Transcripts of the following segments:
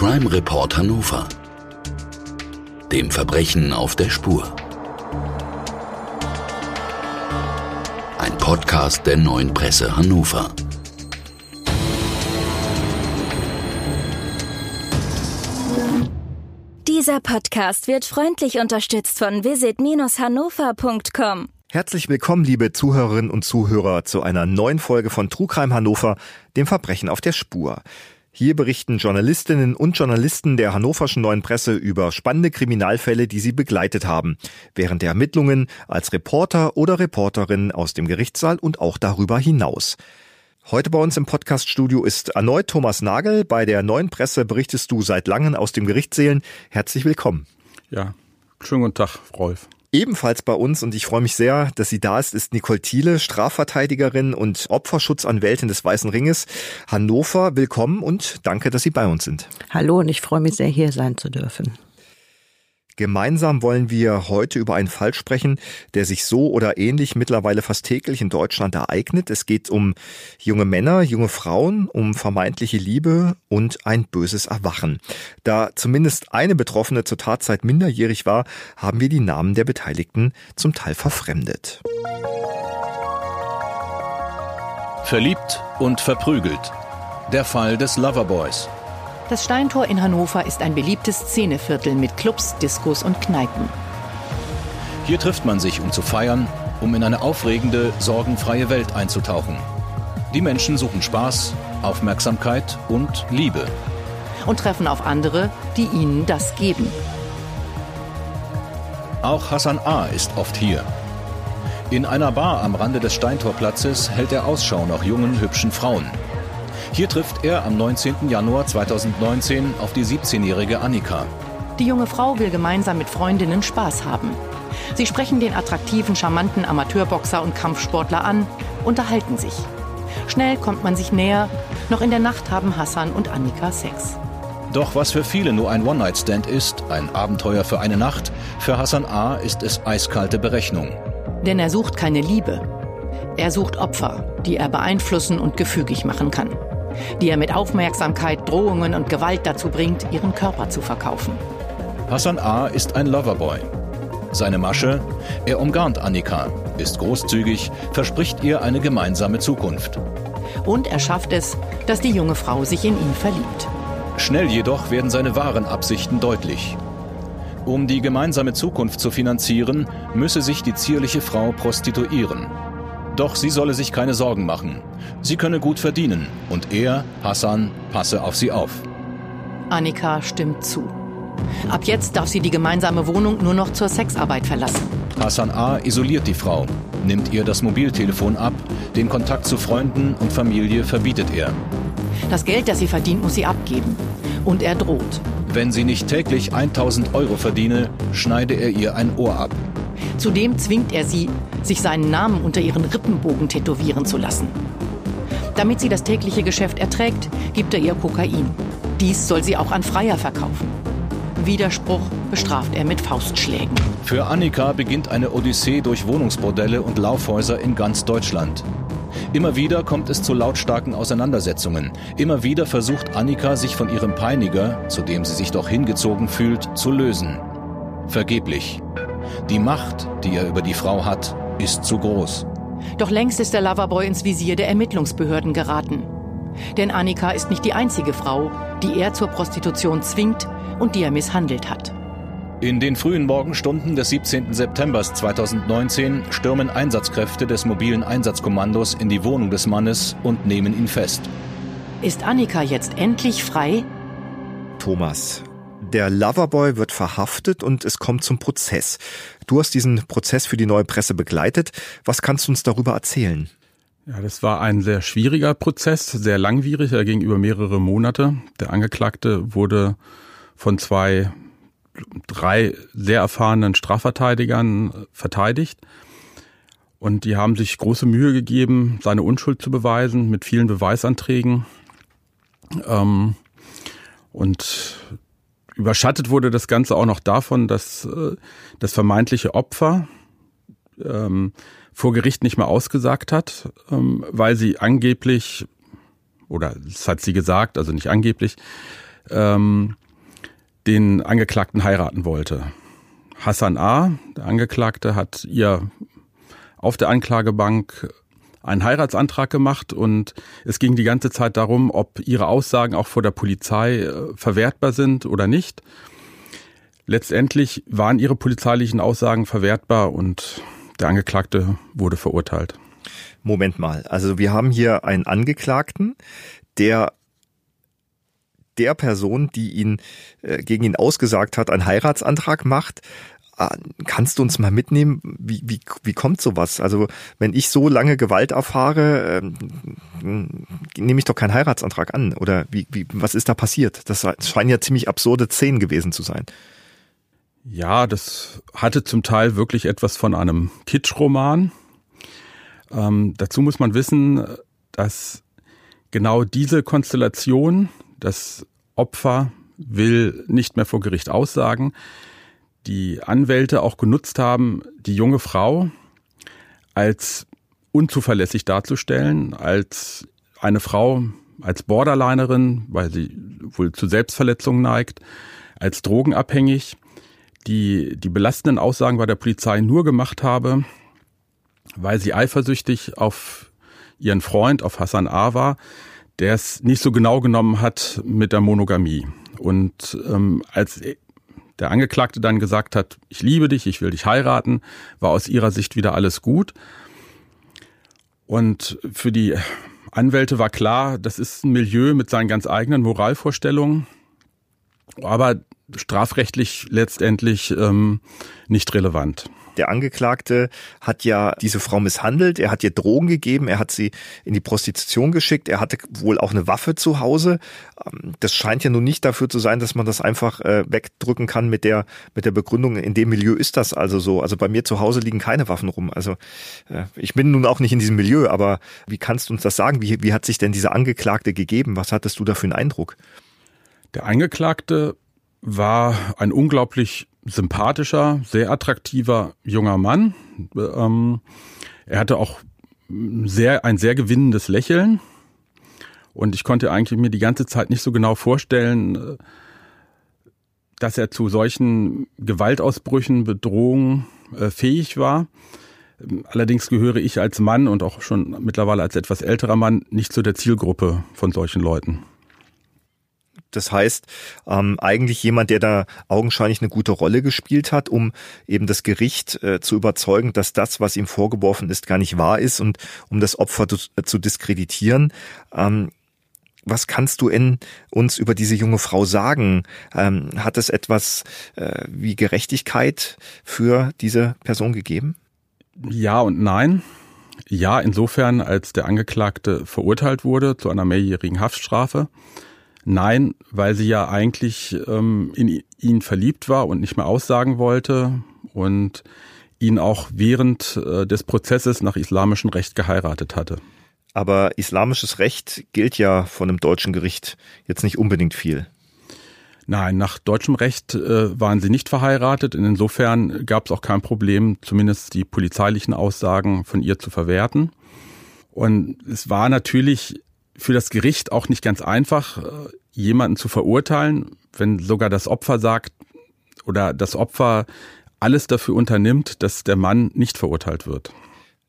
Crime Report Hannover. Dem Verbrechen auf der Spur. Ein Podcast der neuen Presse Hannover. Dieser Podcast wird freundlich unterstützt von visit-hannover.com. Herzlich willkommen, liebe Zuhörerinnen und Zuhörer, zu einer neuen Folge von Trugreim Hannover, dem Verbrechen auf der Spur. Hier berichten Journalistinnen und Journalisten der hannoverschen Neuen Presse über spannende Kriminalfälle, die sie begleitet haben, während der Ermittlungen als Reporter oder Reporterin aus dem Gerichtssaal und auch darüber hinaus. Heute bei uns im Podcaststudio ist erneut Thomas Nagel. Bei der Neuen Presse berichtest du seit langem aus dem Gerichtssälen. Herzlich willkommen. Ja, schönen guten Tag, Rolf. Ebenfalls bei uns, und ich freue mich sehr, dass sie da ist, ist Nicole Thiele, Strafverteidigerin und Opferschutzanwältin des Weißen Ringes Hannover. Willkommen und danke, dass Sie bei uns sind. Hallo und ich freue mich sehr, hier sein zu dürfen. Gemeinsam wollen wir heute über einen Fall sprechen, der sich so oder ähnlich mittlerweile fast täglich in Deutschland ereignet. Es geht um junge Männer, junge Frauen, um vermeintliche Liebe und ein böses Erwachen. Da zumindest eine Betroffene zur Tatzeit minderjährig war, haben wir die Namen der Beteiligten zum Teil verfremdet. Verliebt und verprügelt. Der Fall des Loverboys. Das Steintor in Hannover ist ein beliebtes Szeneviertel mit Clubs, Diskos und Kneipen. Hier trifft man sich, um zu feiern, um in eine aufregende, sorgenfreie Welt einzutauchen. Die Menschen suchen Spaß, Aufmerksamkeit und Liebe. Und treffen auf andere, die ihnen das geben. Auch Hassan A. ist oft hier. In einer Bar am Rande des Steintorplatzes hält er Ausschau nach jungen, hübschen Frauen. Hier trifft er am 19. Januar 2019 auf die 17-jährige Annika. Die junge Frau will gemeinsam mit Freundinnen Spaß haben. Sie sprechen den attraktiven, charmanten Amateurboxer und Kampfsportler an, unterhalten sich. Schnell kommt man sich näher. Noch in der Nacht haben Hassan und Annika Sex. Doch was für viele nur ein One-Night-Stand ist, ein Abenteuer für eine Nacht, für Hassan A. ist es eiskalte Berechnung. Denn er sucht keine Liebe. Er sucht Opfer, die er beeinflussen und gefügig machen kann die er mit Aufmerksamkeit, Drohungen und Gewalt dazu bringt, ihren Körper zu verkaufen. Hassan A. ist ein Loverboy. Seine Masche? Er umgarnt Annika, ist großzügig, verspricht ihr eine gemeinsame Zukunft. Und er schafft es, dass die junge Frau sich in ihn verliebt. Schnell jedoch werden seine wahren Absichten deutlich. Um die gemeinsame Zukunft zu finanzieren, müsse sich die zierliche Frau prostituieren. Doch sie solle sich keine Sorgen machen. Sie könne gut verdienen und er, Hassan, passe auf sie auf. Annika stimmt zu. Ab jetzt darf sie die gemeinsame Wohnung nur noch zur Sexarbeit verlassen. Hassan A. isoliert die Frau, nimmt ihr das Mobiltelefon ab, den Kontakt zu Freunden und Familie verbietet er. Das Geld, das sie verdient, muss sie abgeben. Und er droht. Wenn sie nicht täglich 1000 Euro verdiene, schneide er ihr ein Ohr ab. Zudem zwingt er sie, sich seinen Namen unter ihren Rippenbogen tätowieren zu lassen. Damit sie das tägliche Geschäft erträgt, gibt er ihr Kokain. Dies soll sie auch an Freier verkaufen. Widerspruch bestraft er mit Faustschlägen. Für Annika beginnt eine Odyssee durch Wohnungsbordelle und Laufhäuser in ganz Deutschland. Immer wieder kommt es zu lautstarken Auseinandersetzungen. Immer wieder versucht Annika, sich von ihrem Peiniger, zu dem sie sich doch hingezogen fühlt, zu lösen. Vergeblich. Die Macht, die er über die Frau hat, ist zu groß. Doch längst ist der Loverboy ins Visier der Ermittlungsbehörden geraten. Denn Annika ist nicht die einzige Frau, die er zur Prostitution zwingt und die er misshandelt hat. In den frühen Morgenstunden des 17. September 2019 stürmen Einsatzkräfte des mobilen Einsatzkommandos in die Wohnung des Mannes und nehmen ihn fest. Ist Annika jetzt endlich frei? Thomas, der Loverboy wird verhaftet und es kommt zum Prozess. Du hast diesen Prozess für die neue Presse begleitet. Was kannst du uns darüber erzählen? Ja, das war ein sehr schwieriger Prozess, sehr langwierig. Er ging über mehrere Monate. Der Angeklagte wurde von zwei, drei sehr erfahrenen Strafverteidigern verteidigt. Und die haben sich große Mühe gegeben, seine Unschuld zu beweisen mit vielen Beweisanträgen. Ähm, und Überschattet wurde das Ganze auch noch davon, dass äh, das vermeintliche Opfer ähm, vor Gericht nicht mehr ausgesagt hat, ähm, weil sie angeblich, oder das hat sie gesagt, also nicht angeblich, ähm, den Angeklagten heiraten wollte. Hassan A., der Angeklagte, hat ihr auf der Anklagebank einen Heiratsantrag gemacht und es ging die ganze Zeit darum, ob ihre Aussagen auch vor der Polizei äh, verwertbar sind oder nicht. Letztendlich waren ihre polizeilichen Aussagen verwertbar und der Angeklagte wurde verurteilt. Moment mal, also wir haben hier einen Angeklagten, der der Person, die ihn äh, gegen ihn ausgesagt hat, einen Heiratsantrag macht. Ah, kannst du uns mal mitnehmen, wie, wie, wie kommt sowas? Also wenn ich so lange Gewalt erfahre, ähm, nehme ich doch keinen Heiratsantrag an. Oder wie, wie, was ist da passiert? Das scheinen ja ziemlich absurde Szenen gewesen zu sein. Ja, das hatte zum Teil wirklich etwas von einem Kitschroman. Ähm, dazu muss man wissen, dass genau diese Konstellation, das Opfer will nicht mehr vor Gericht aussagen, die Anwälte auch genutzt haben, die junge Frau als unzuverlässig darzustellen, als eine Frau, als Borderlinerin, weil sie wohl zu Selbstverletzungen neigt, als drogenabhängig, die die belastenden Aussagen bei der Polizei nur gemacht habe, weil sie eifersüchtig auf ihren Freund, auf Hassan A. war, der es nicht so genau genommen hat mit der Monogamie. Und ähm, als der Angeklagte dann gesagt hat, ich liebe dich, ich will dich heiraten, war aus ihrer Sicht wieder alles gut. Und für die Anwälte war klar, das ist ein Milieu mit seinen ganz eigenen Moralvorstellungen, aber strafrechtlich letztendlich ähm, nicht relevant. Der Angeklagte hat ja diese Frau misshandelt, er hat ihr Drogen gegeben, er hat sie in die Prostitution geschickt, er hatte wohl auch eine Waffe zu Hause. Ähm, das scheint ja nun nicht dafür zu sein, dass man das einfach äh, wegdrücken kann mit der, mit der Begründung, in dem Milieu ist das also so. Also bei mir zu Hause liegen keine Waffen rum. Also äh, ich bin nun auch nicht in diesem Milieu, aber wie kannst du uns das sagen? Wie, wie hat sich denn dieser Angeklagte gegeben? Was hattest du da für einen Eindruck? Der Angeklagte war ein unglaublich sympathischer, sehr attraktiver junger Mann. Ähm, er hatte auch sehr, ein sehr gewinnendes Lächeln. Und ich konnte eigentlich mir die ganze Zeit nicht so genau vorstellen, äh, dass er zu solchen Gewaltausbrüchen, Bedrohungen äh, fähig war. Allerdings gehöre ich als Mann und auch schon mittlerweile als etwas älterer Mann nicht zu der Zielgruppe von solchen Leuten. Das heißt, ähm, eigentlich jemand, der da augenscheinlich eine gute Rolle gespielt hat, um eben das Gericht äh, zu überzeugen, dass das, was ihm vorgeworfen ist, gar nicht wahr ist und um das Opfer zu, äh, zu diskreditieren. Ähm, was kannst du in uns über diese junge Frau sagen? Ähm, hat es etwas äh, wie Gerechtigkeit für diese Person gegeben? Ja und nein. Ja, insofern, als der Angeklagte verurteilt wurde zu einer mehrjährigen Haftstrafe. Nein, weil sie ja eigentlich ähm, in ihn verliebt war und nicht mehr aussagen wollte und ihn auch während äh, des Prozesses nach islamischem Recht geheiratet hatte. Aber islamisches Recht gilt ja von einem deutschen Gericht jetzt nicht unbedingt viel. Nein, nach deutschem Recht äh, waren sie nicht verheiratet. Insofern gab es auch kein Problem, zumindest die polizeilichen Aussagen von ihr zu verwerten. Und es war natürlich für das Gericht auch nicht ganz einfach, äh, jemanden zu verurteilen, wenn sogar das Opfer sagt oder das Opfer alles dafür unternimmt, dass der Mann nicht verurteilt wird.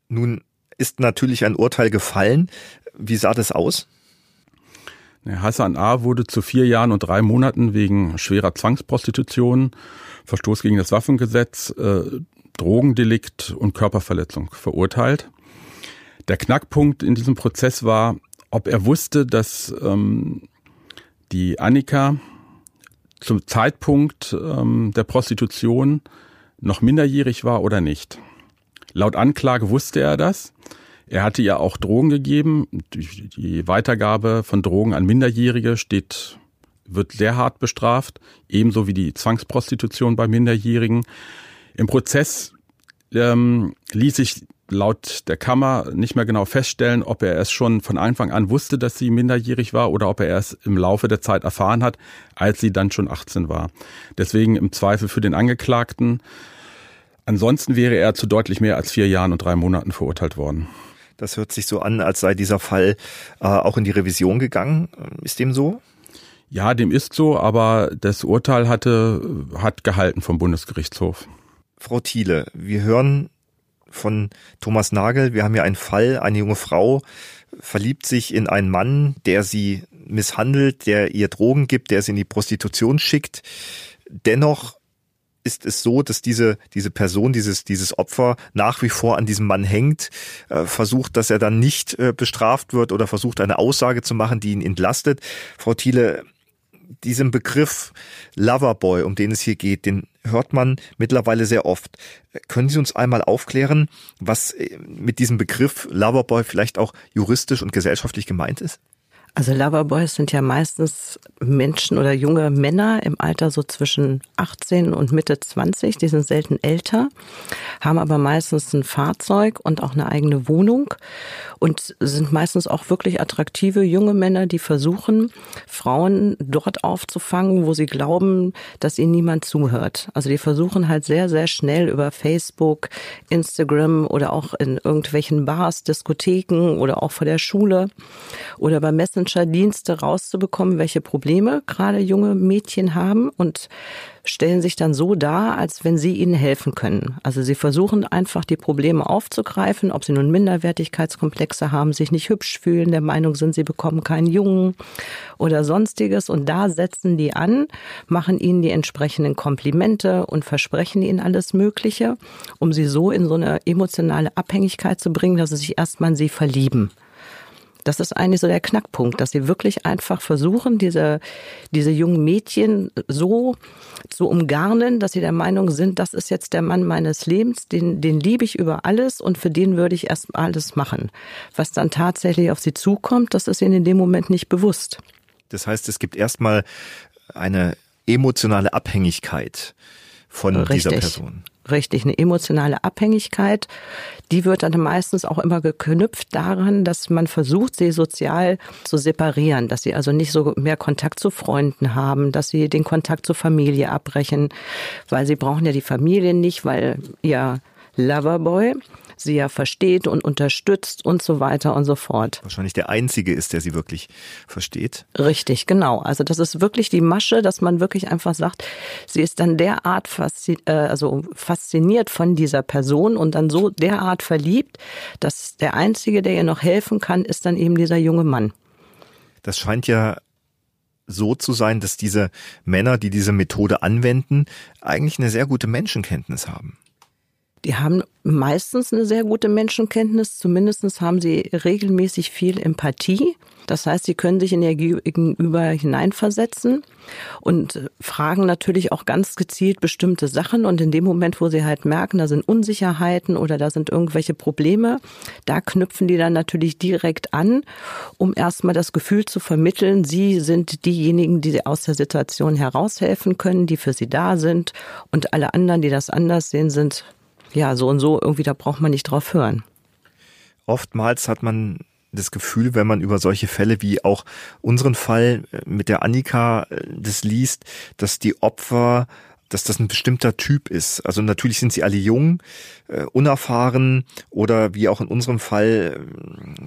Nun ist natürlich ein Urteil gefallen. Wie sah das aus? Hassan A. wurde zu vier Jahren und drei Monaten wegen schwerer Zwangsprostitution, Verstoß gegen das Waffengesetz, äh, Drogendelikt und Körperverletzung verurteilt. Der Knackpunkt in diesem Prozess war, ob er wusste, dass ähm, die Annika zum Zeitpunkt ähm, der Prostitution noch minderjährig war oder nicht. Laut Anklage wusste er das. Er hatte ihr auch Drogen gegeben. Die, Weitergabe von Drogen an Minderjährige steht, wird sehr hart bestraft, ebenso wie die Zwangsprostitution bei Minderjährigen. Im Prozess ähm, ließ sich laut der Kammer nicht mehr genau feststellen, ob er es schon von Anfang an wusste, dass sie minderjährig war oder ob er es im Laufe der Zeit erfahren hat, als sie dann schon 18 war. Deswegen im Zweifel für den Angeklagten. Ansonsten wäre er zu deutlich mehr als vier Jahren und drei Monaten verurteilt worden. Das hört sich so an, als sei dieser Fall äh, auch in die Revision gegangen. Ist dem so? Ja, dem ist so, aber das Urteil hatte, hat gehalten vom Bundesgerichtshof. Frau Thiele, wir hören von Thomas Nagel, wir haben ja einen Fall, eine junge Frau verliebt sich in einen Mann, der sie misshandelt, der ihr Drogen gibt, der sie in die Prostitution schickt. Dennoch ist es so, dass diese, diese Person, dieses, dieses Opfer nach wie vor an diesem Mann hängt, äh, versucht, dass er dann nicht äh, bestraft wird oder versucht, eine Aussage zu machen, die ihn entlastet. Frau Thiele, diesem Begriff Loverboy, um den es hier geht, den hört man mittlerweile sehr oft. Können Sie uns einmal aufklären, was äh, mit diesem Begriff Loverboy vielleicht auch juristisch und gesellschaftlich gemeint ist? Also Loverboys sind ja meistens Menschen oder junge Männer im Alter so zwischen 18 und Mitte 20. Die sind selten älter, haben aber meistens ein Fahrzeug und auch eine eigene Wohnung und sind meistens auch wirklich attraktive junge Männer, die versuchen, Frauen dort aufzufangen, wo sie glauben, dass ihnen niemand zuhört. Also die versuchen halt sehr, sehr schnell über Facebook, Instagram oder auch in irgendwelchen Bars, Diskotheken oder auch vor der Schule oder bei Messen Messenger-Dienste rauszubekommen, welche Probleme gerade junge Mädchen haben und stellen sich dann so dar, als wenn sie ihnen helfen können. Also sie versuchen einfach die Probleme aufzugreifen, ob sie nun Minderwertigkeitskomplexe haben, sich nicht hübsch fühlen, der Meinung sind, sie bekommen keinen Jungen oder sonstiges. Und da setzen die an, machen ihnen die entsprechenden Komplimente und versprechen ihnen alles Mögliche, um sie so in so eine emotionale Abhängigkeit zu bringen, dass sie sich erstmal in sie verlieben. Das ist eigentlich so der Knackpunkt, dass sie wirklich einfach versuchen, diese, diese jungen Mädchen so zu umgarnen, dass sie der Meinung sind, das ist jetzt der Mann meines Lebens, den, den liebe ich über alles und für den würde ich erst alles machen. Was dann tatsächlich auf sie zukommt, das ist ihnen in dem Moment nicht bewusst. Das heißt, es gibt erstmal eine emotionale Abhängigkeit von Richtig. dieser Person richtig, eine emotionale Abhängigkeit. Die wird dann meistens auch immer geknüpft daran, dass man versucht, sie sozial zu separieren, dass sie also nicht so mehr Kontakt zu Freunden haben, dass sie den Kontakt zur Familie abbrechen, weil sie brauchen ja die Familie nicht, weil ihr Loverboy sie ja versteht und unterstützt und so weiter und so fort. Wahrscheinlich der einzige ist, der sie wirklich versteht. Richtig, genau. Also das ist wirklich die Masche, dass man wirklich einfach sagt, sie ist dann derart fasziniert, äh, also fasziniert von dieser Person und dann so derart verliebt, dass der einzige, der ihr noch helfen kann, ist dann eben dieser junge Mann. Das scheint ja so zu sein, dass diese Männer, die diese Methode anwenden, eigentlich eine sehr gute Menschenkenntnis haben. Die haben meistens eine sehr gute Menschenkenntnis, zumindest haben sie regelmäßig viel Empathie. Das heißt, sie können sich in ihr Gegenüber hineinversetzen und fragen natürlich auch ganz gezielt bestimmte Sachen. Und in dem Moment, wo sie halt merken, da sind Unsicherheiten oder da sind irgendwelche Probleme, da knüpfen die dann natürlich direkt an, um erstmal das Gefühl zu vermitteln, sie sind diejenigen, die aus der Situation heraushelfen können, die für sie da sind. Und alle anderen, die das anders sehen, sind ja, so und so, irgendwie, da braucht man nicht drauf hören. Oftmals hat man das Gefühl, wenn man über solche Fälle wie auch unseren Fall äh, mit der Annika äh, das liest, dass die Opfer dass das ein bestimmter Typ ist. Also natürlich sind sie alle jung, äh, unerfahren oder wie auch in unserem Fall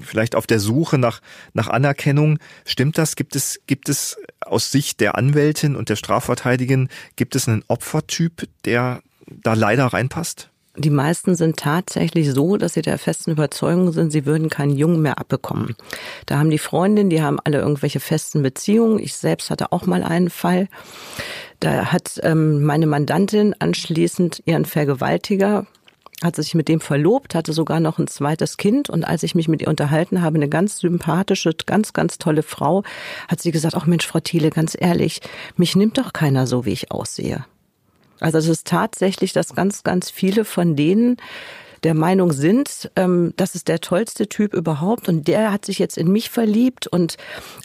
vielleicht auf der Suche nach, nach Anerkennung. Stimmt das? Gibt es, gibt es aus Sicht der Anwältin und der Strafverteidigerin, gibt es einen Opfertyp, der da leider reinpasst? Die meisten sind tatsächlich so, dass sie der festen Überzeugung sind, sie würden keinen Jungen mehr abbekommen. Da haben die Freundinnen, die haben alle irgendwelche festen Beziehungen. Ich selbst hatte auch mal einen Fall. Da hat ähm, meine Mandantin anschließend ihren Vergewaltiger hat sich mit dem verlobt, hatte sogar noch ein zweites Kind und als ich mich mit ihr unterhalten habe, eine ganz sympathische, ganz, ganz tolle Frau, hat sie gesagt, ach Mensch, Frau Thiele, ganz ehrlich, mich nimmt doch keiner so, wie ich aussehe. Also es ist tatsächlich, dass ganz, ganz viele von denen der Meinung sind, ähm, das ist der tollste Typ überhaupt und der hat sich jetzt in mich verliebt und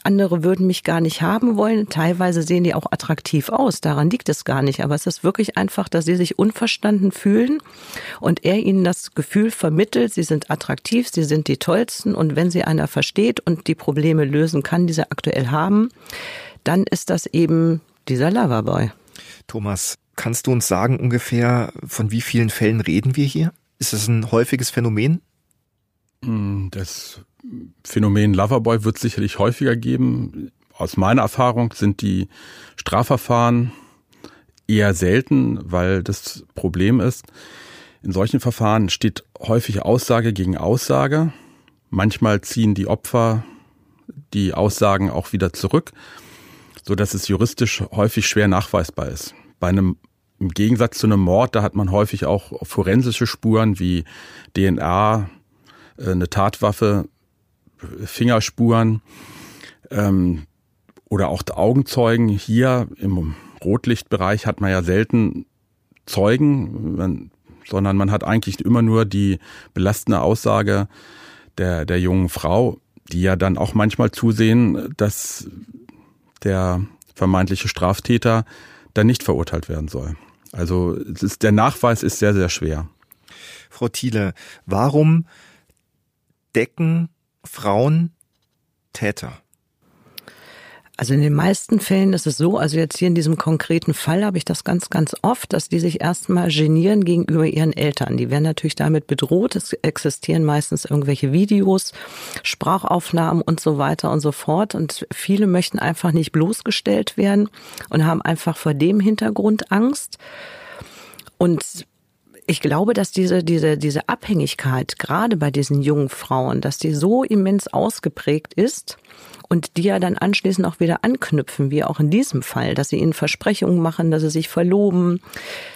andere würden mich gar nicht haben wollen. Teilweise sehen die auch attraktiv aus, daran liegt es gar nicht, aber es ist wirklich einfach, dass sie sich unverstanden fühlen und er ihnen das Gefühl vermittelt, sie sind attraktiv, sie sind die tollsten und wenn sie einer versteht und die Probleme lösen kann, die sie aktuell haben, dann ist das eben dieser Loverboy. Thomas, Kannst du uns sagen ungefähr, von wie vielen Fällen reden wir hier? Ist das ein häufiges Phänomen? Hm, das Phänomen Loverboy wird sicherlich häufiger geben. aus meiner Erfahrung sind die Strafverfahren eher selten, weil das Problem ist, in solchen Verfahren steht häufig Aussage gegen Aussage. Manchmal ziehen die Opfer die Aussagen auch wieder zurück, so dass es juristisch häufig schwer nachweisbar ist. Bei einem im Gegensatz zu einem Mord, da hat man häufig auch forensische Spuren wie DNA, äh, eine Tatwaffe, Fingerspuren ähm, oder auch Augenzeugen. Hier im Rotlichtbereich hat man ja selten Zeugen, sondern man hat eigentlich immer nur die belastende Aussage der, der jungen Frau, die ja dann auch manchmal zusehen, dass der vermeintliche Straftäter dann nicht verurteilt werden soll. Also ist, der Nachweis ist sehr, sehr schwer. Frau Thiele, warum decken Frauen Täter? Also in den meisten Fällen ist es so, also jetzt hier in diesem konkreten Fall habe ich das ganz, ganz oft, dass die sich erstmal genieren gegenüber ihren Eltern. Die werden natürlich damit bedroht. Es existieren meistens irgendwelche Videos, Sprachaufnahmen und so weiter und so fort. Und viele möchten einfach nicht bloßgestellt werden und haben einfach vor dem Hintergrund Angst. Und ich glaube, dass diese, diese, diese Abhängigkeit, gerade bei diesen jungen Frauen, dass die so immens ausgeprägt ist, und die ja dann anschließend auch wieder anknüpfen, wie auch in diesem Fall, dass sie ihnen Versprechungen machen, dass sie sich verloben,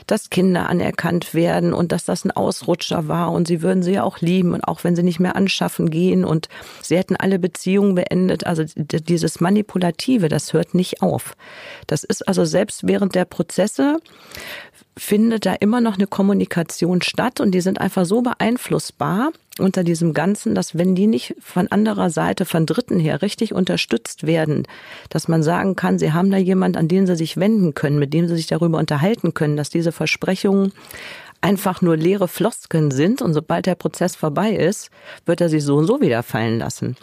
dass Kinder anerkannt werden und dass das ein Ausrutscher war und sie würden sie ja auch lieben und auch wenn sie nicht mehr anschaffen gehen und sie hätten alle Beziehungen beendet. Also dieses Manipulative, das hört nicht auf. Das ist also selbst während der Prozesse findet da immer noch eine Kommunikation statt und die sind einfach so beeinflussbar unter diesem Ganzen, dass wenn die nicht von anderer Seite, von Dritten her richtig unterstützt werden, dass man sagen kann, sie haben da jemand, an den sie sich wenden können, mit dem sie sich darüber unterhalten können, dass diese Versprechungen einfach nur leere Floskeln sind und sobald der Prozess vorbei ist, wird er sie so und so wieder fallen lassen.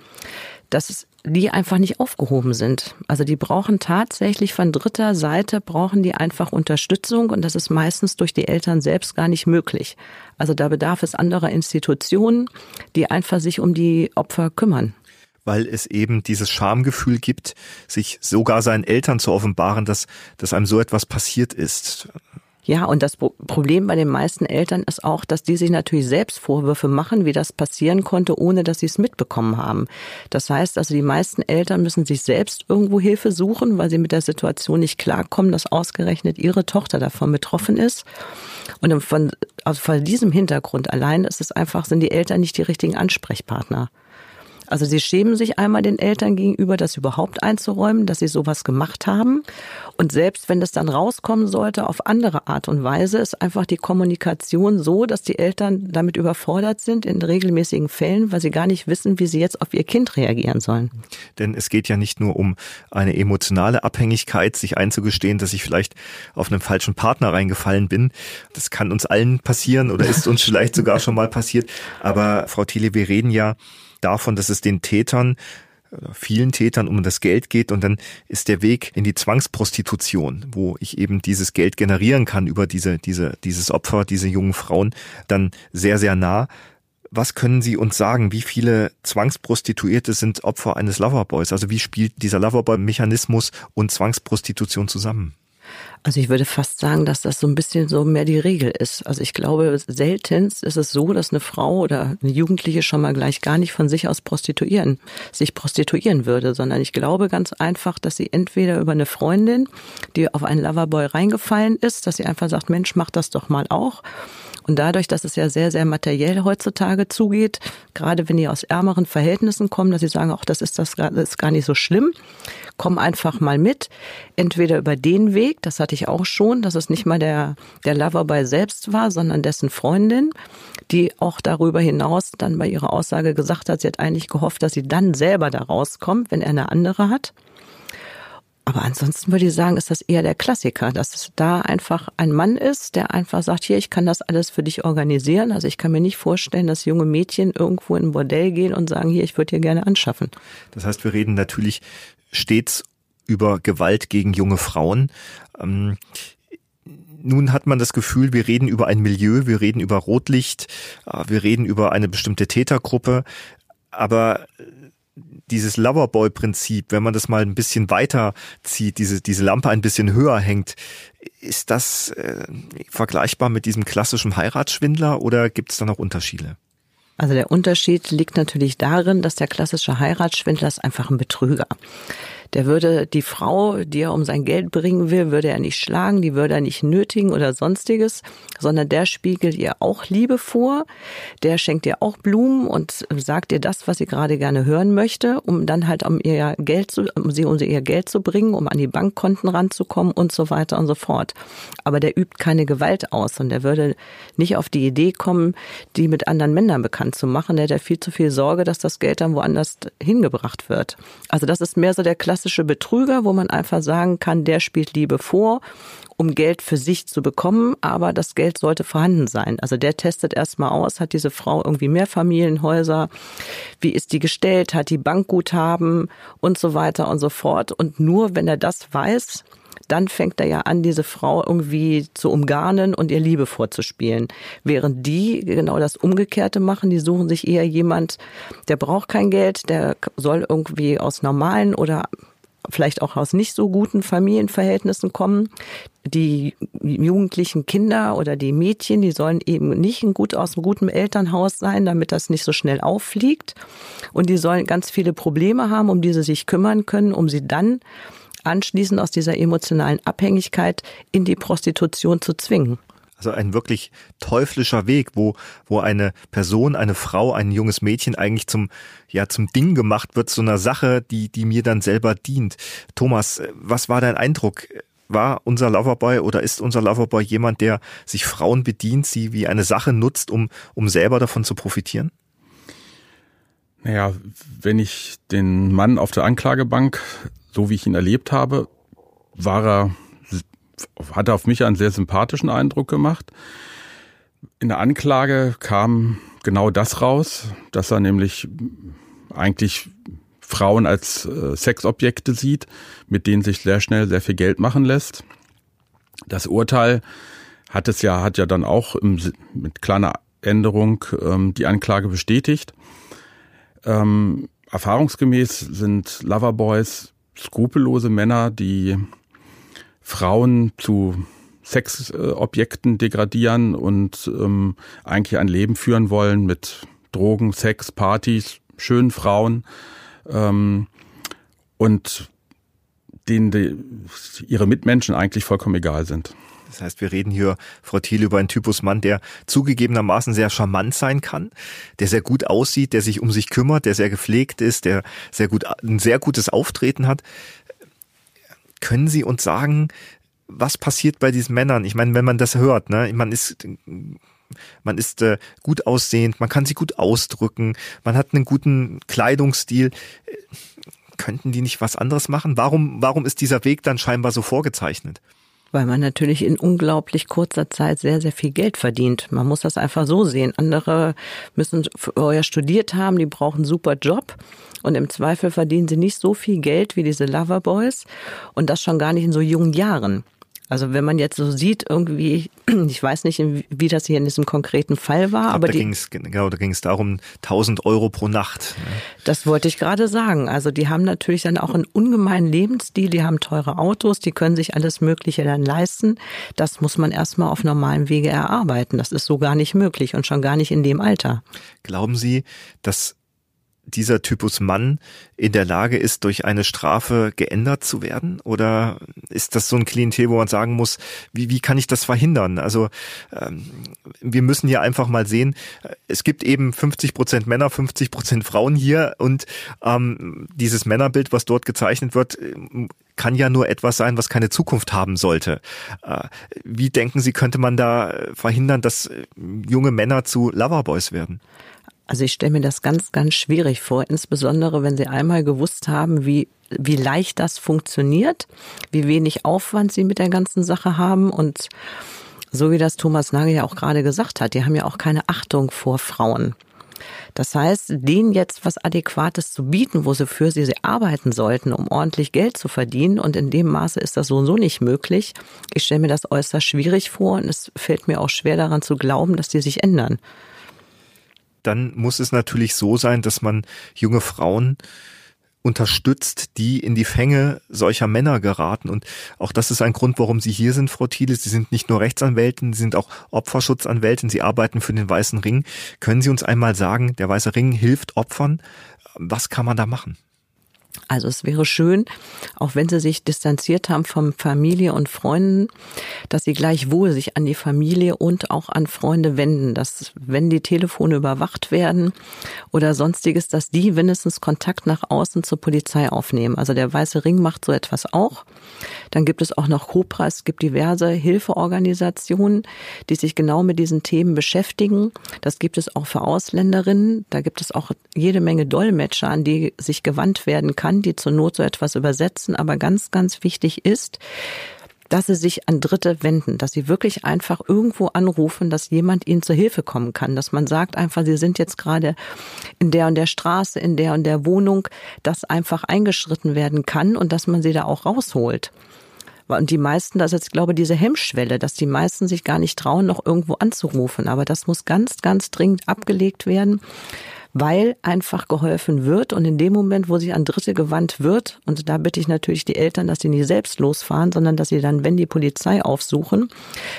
Das die einfach nicht aufgehoben sind. Also die brauchen tatsächlich von dritter Seite, brauchen die einfach Unterstützung und das ist meistens durch die Eltern selbst gar nicht möglich. Also da bedarf es anderer Institutionen, die einfach sich um die Opfer kümmern weil es eben dieses Schamgefühl gibt, sich sogar seinen Eltern zu offenbaren, dass, dass einem so etwas passiert ist. Ja, und das Problem bei den meisten Eltern ist auch, dass die sich natürlich selbst Vorwürfe machen, wie das passieren konnte, ohne dass sie es mitbekommen haben. Das heißt also, die meisten Eltern müssen sich selbst irgendwo Hilfe suchen, weil sie mit der Situation nicht klarkommen, dass ausgerechnet ihre Tochter davon betroffen ist. Und von, also von diesem Hintergrund allein ist es einfach, sind die Eltern nicht die richtigen Ansprechpartner. Also sie schämen sich einmal den Eltern gegenüber, das überhaupt einzuräumen, dass sie sowas gemacht haben. Und selbst wenn das dann rauskommen sollte auf andere Art und Weise, ist einfach die Kommunikation so, dass die Eltern damit überfordert sind in regelmäßigen Fällen, weil sie gar nicht wissen, wie sie jetzt auf ihr Kind reagieren sollen. Denn es geht ja nicht nur um eine emotionale Abhängigkeit, sich einzugestehen, dass ich vielleicht auf einen falschen Partner reingefallen bin. Das kann uns allen passieren oder ist uns vielleicht sogar schon mal passiert. Aber Frau Thiele, wir reden ja davon, dass es den Tätern vielen Tätern um das Geld geht und dann ist der Weg in die Zwangsprostitution, wo ich eben dieses Geld generieren kann über diese, diese, dieses Opfer, diese jungen Frauen, dann sehr, sehr nah. Was können Sie uns sagen? Wie viele Zwangsprostituierte sind Opfer eines Loverboys? Also wie spielt dieser Loverboy-Mechanismus und Zwangsprostitution zusammen? Also ich würde fast sagen, dass das so ein bisschen so mehr die Regel ist. Also ich glaube, seltenst ist es so, dass eine Frau oder eine Jugendliche schon mal gleich gar nicht von sich aus prostituieren, sich prostituieren würde, sondern ich glaube ganz einfach, dass sie entweder über eine Freundin, die auf einen Loverboy reingefallen ist, dass sie einfach sagt, Mensch, mach das doch mal auch. Und dadurch, dass es ja sehr, sehr materiell heutzutage zugeht, gerade wenn die aus ärmeren Verhältnissen kommen, dass sie sagen, auch das ist das, das ist gar nicht so schlimm, komm einfach mal mit. Entweder über den Weg, das hatte ich auch schon, dass es nicht mal der, der Loverboy selbst war, sondern dessen Freundin, die auch darüber hinaus dann bei ihrer Aussage gesagt hat, sie hat eigentlich gehofft, dass sie dann selber da rauskommt, wenn er eine andere hat. Aber ansonsten würde ich sagen, ist das eher der Klassiker, dass es da einfach ein Mann ist, der einfach sagt, hier, ich kann das alles für dich organisieren. Also ich kann mir nicht vorstellen, dass junge Mädchen irgendwo in ein Bordell gehen und sagen, hier, ich würde hier gerne anschaffen. Das heißt, wir reden natürlich stets über Gewalt gegen junge Frauen. Ähm, nun hat man das Gefühl, wir reden über ein Milieu, wir reden über Rotlicht, äh, wir reden über eine bestimmte Tätergruppe, aber dieses Loverboy-Prinzip, wenn man das mal ein bisschen weiter zieht, diese, diese Lampe ein bisschen höher hängt, ist das äh, vergleichbar mit diesem klassischen Heiratsschwindler oder gibt es da noch Unterschiede? Also der Unterschied liegt natürlich darin, dass der klassische Heiratsschwindler ist einfach ein Betrüger der würde die Frau, die er um sein Geld bringen will, würde er nicht schlagen, die würde er nicht nötigen oder sonstiges, sondern der spiegelt ihr auch Liebe vor, der schenkt ihr auch Blumen und sagt ihr das, was sie gerade gerne hören möchte, um dann halt um ihr Geld zu, um sie um ihr Geld zu bringen, um an die Bankkonten ranzukommen und so weiter und so fort. Aber der übt keine Gewalt aus und der würde nicht auf die Idee kommen, die mit anderen Männern bekannt zu machen. Der hat ja viel zu viel Sorge, dass das Geld dann woanders hingebracht wird. Also das ist mehr so der klassische klassische Betrüger, wo man einfach sagen kann, der spielt Liebe vor, um Geld für sich zu bekommen, aber das Geld sollte vorhanden sein. Also der testet erstmal aus, hat diese Frau irgendwie mehr Familienhäuser, wie ist die gestellt, hat die Bankguthaben und so weiter und so fort. Und nur wenn er das weiß, dann fängt er ja an, diese Frau irgendwie zu umgarnen und ihr Liebe vorzuspielen. Während die genau das Umgekehrte machen, die suchen sich eher jemand, der braucht kein Geld, der soll irgendwie aus normalen oder vielleicht auch aus nicht so guten Familienverhältnissen kommen. Die jugendlichen Kinder oder die Mädchen, die sollen eben nicht ein gut, aus einem guten Elternhaus sein, damit das nicht so schnell auffliegt. Und die sollen ganz viele Probleme haben, um die sie sich kümmern können, um sie dann anschließend aus dieser emotionalen Abhängigkeit in die Prostitution zu zwingen. Also ein wirklich teuflischer Weg, wo, wo eine Person, eine Frau, ein junges Mädchen eigentlich zum, ja, zum Ding gemacht wird, zu einer Sache, die, die mir dann selber dient. Thomas, was war dein Eindruck? War unser Loverboy oder ist unser Loverboy jemand, der sich Frauen bedient, sie wie eine Sache nutzt, um, um selber davon zu profitieren? Naja, wenn ich den Mann auf der Anklagebank, so wie ich ihn erlebt habe, war er hat auf mich einen sehr sympathischen Eindruck gemacht. In der Anklage kam genau das raus, dass er nämlich eigentlich Frauen als äh, Sexobjekte sieht, mit denen sich sehr schnell sehr viel Geld machen lässt. Das Urteil hat es ja, hat ja dann auch im, mit kleiner Änderung ähm, die Anklage bestätigt. Ähm, erfahrungsgemäß sind Loverboys skrupellose Männer, die Frauen zu Sexobjekten degradieren und ähm, eigentlich ein Leben führen wollen mit Drogen, Sex, Partys, schönen Frauen ähm, und denen die, ihre Mitmenschen eigentlich vollkommen egal sind. Das heißt, wir reden hier, Frau Thiel, über einen Typus Mann, der zugegebenermaßen sehr charmant sein kann, der sehr gut aussieht, der sich um sich kümmert, der sehr gepflegt ist, der sehr gut, ein sehr gutes Auftreten hat. Können Sie uns sagen, was passiert bei diesen Männern? Ich meine, wenn man das hört, ne, man ist man ist äh, gut aussehend, man kann sich gut ausdrücken, man hat einen guten Kleidungsstil. Könnten die nicht was anderes machen? Warum, warum ist dieser Weg dann scheinbar so vorgezeichnet? Weil man natürlich in unglaublich kurzer Zeit sehr, sehr viel Geld verdient. Man muss das einfach so sehen. Andere müssen vorher studiert haben, die brauchen einen super Job. Und im Zweifel verdienen sie nicht so viel Geld wie diese Loverboys. Und das schon gar nicht in so jungen Jahren. Also wenn man jetzt so sieht, irgendwie, ich weiß nicht, wie das hier in diesem konkreten Fall war, glaub, aber da ging es genau, da ging es darum 1000 Euro pro Nacht. Ne? Das wollte ich gerade sagen. Also die haben natürlich dann auch einen ungemeinen Lebensstil, die haben teure Autos, die können sich alles Mögliche dann leisten. Das muss man erstmal auf normalem Wege erarbeiten. Das ist so gar nicht möglich und schon gar nicht in dem Alter. Glauben Sie, dass dieser Typus Mann in der Lage ist, durch eine Strafe geändert zu werden? Oder ist das so ein Klientel, wo man sagen muss, wie, wie kann ich das verhindern? Also ähm, wir müssen hier einfach mal sehen, es gibt eben 50 Prozent Männer, 50 Prozent Frauen hier und ähm, dieses Männerbild, was dort gezeichnet wird, kann ja nur etwas sein, was keine Zukunft haben sollte. Äh, wie denken Sie, könnte man da verhindern, dass junge Männer zu Loverboys werden? Also ich stelle mir das ganz, ganz schwierig vor, insbesondere wenn Sie einmal gewusst haben, wie, wie leicht das funktioniert, wie wenig Aufwand Sie mit der ganzen Sache haben und so wie das Thomas Nagel ja auch gerade gesagt hat, die haben ja auch keine Achtung vor Frauen. Das heißt, denen jetzt was Adäquates zu bieten, wo sie für sie, sie arbeiten sollten, um ordentlich Geld zu verdienen. Und in dem Maße ist das so und so nicht möglich. Ich stelle mir das äußerst schwierig vor und es fällt mir auch schwer daran zu glauben, dass die sich ändern. Dann muss es natürlich so sein, dass man junge Frauen unterstützt, die in die Fänge solcher Männer geraten. Und auch das ist ein Grund, warum Sie hier sind, Frau Thiele. Sie sind nicht nur Rechtsanwältin, Sie sind auch Opferschutzanwältin. Sie arbeiten für den Weißen Ring. Können Sie uns einmal sagen, der Weiße Ring hilft Opfern? Was kann man da machen? Also es wäre schön, auch wenn sie sich distanziert haben von Familie und Freunden, dass sie gleichwohl sich an die Familie und auch an Freunde wenden, dass wenn die Telefone überwacht werden oder sonstiges, dass die mindestens Kontakt nach außen zur Polizei aufnehmen. Also der Weiße Ring macht so etwas auch. Dann gibt es auch noch Cobra, es gibt diverse Hilfeorganisationen, die sich genau mit diesen Themen beschäftigen. Das gibt es auch für Ausländerinnen. Da gibt es auch jede Menge Dolmetscher, an die sich gewandt werden kann, die zur Not so etwas übersetzen. Aber ganz, ganz wichtig ist, dass sie sich an Dritte wenden, dass sie wirklich einfach irgendwo anrufen, dass jemand ihnen zur Hilfe kommen kann, dass man sagt einfach, sie sind jetzt gerade in der und der Straße, in der und der Wohnung, dass einfach eingeschritten werden kann und dass man sie da auch rausholt. Und die meisten, das ist jetzt, glaube ich, diese Hemmschwelle, dass die meisten sich gar nicht trauen, noch irgendwo anzurufen. Aber das muss ganz, ganz dringend abgelegt werden weil einfach geholfen wird und in dem Moment, wo sich an Dritte gewandt wird, und da bitte ich natürlich die Eltern, dass sie nicht selbst losfahren, sondern dass sie dann, wenn die Polizei aufsuchen,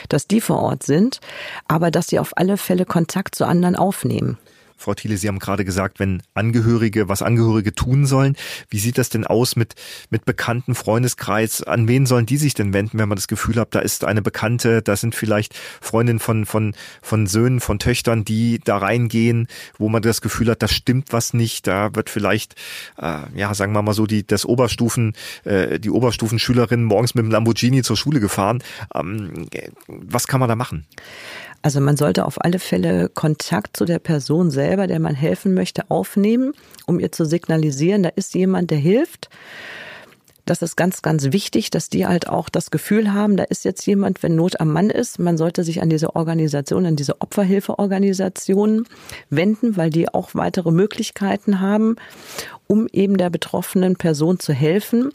dass die vor Ort sind, aber dass sie auf alle Fälle Kontakt zu anderen aufnehmen. Frau Thiele, Sie haben gerade gesagt, wenn Angehörige, was Angehörige tun sollen. Wie sieht das denn aus mit, mit bekannten Freundeskreis? An wen sollen die sich denn wenden, wenn man das Gefühl hat, da ist eine Bekannte, da sind vielleicht Freundinnen von, von, von Söhnen, von Töchtern, die da reingehen, wo man das Gefühl hat, da stimmt was nicht, da wird vielleicht, äh, ja, sagen wir mal so, die, das Oberstufen, äh, die Oberstufenschülerin morgens mit dem Lamborghini zur Schule gefahren. Ähm, was kann man da machen? Also man sollte auf alle Fälle Kontakt zu der Person selber, der man helfen möchte, aufnehmen, um ihr zu signalisieren, da ist jemand, der hilft. Das ist ganz, ganz wichtig, dass die halt auch das Gefühl haben, da ist jetzt jemand, wenn Not am Mann ist. Man sollte sich an diese Organisation, an diese Opferhilfeorganisationen wenden, weil die auch weitere Möglichkeiten haben, um eben der betroffenen Person zu helfen.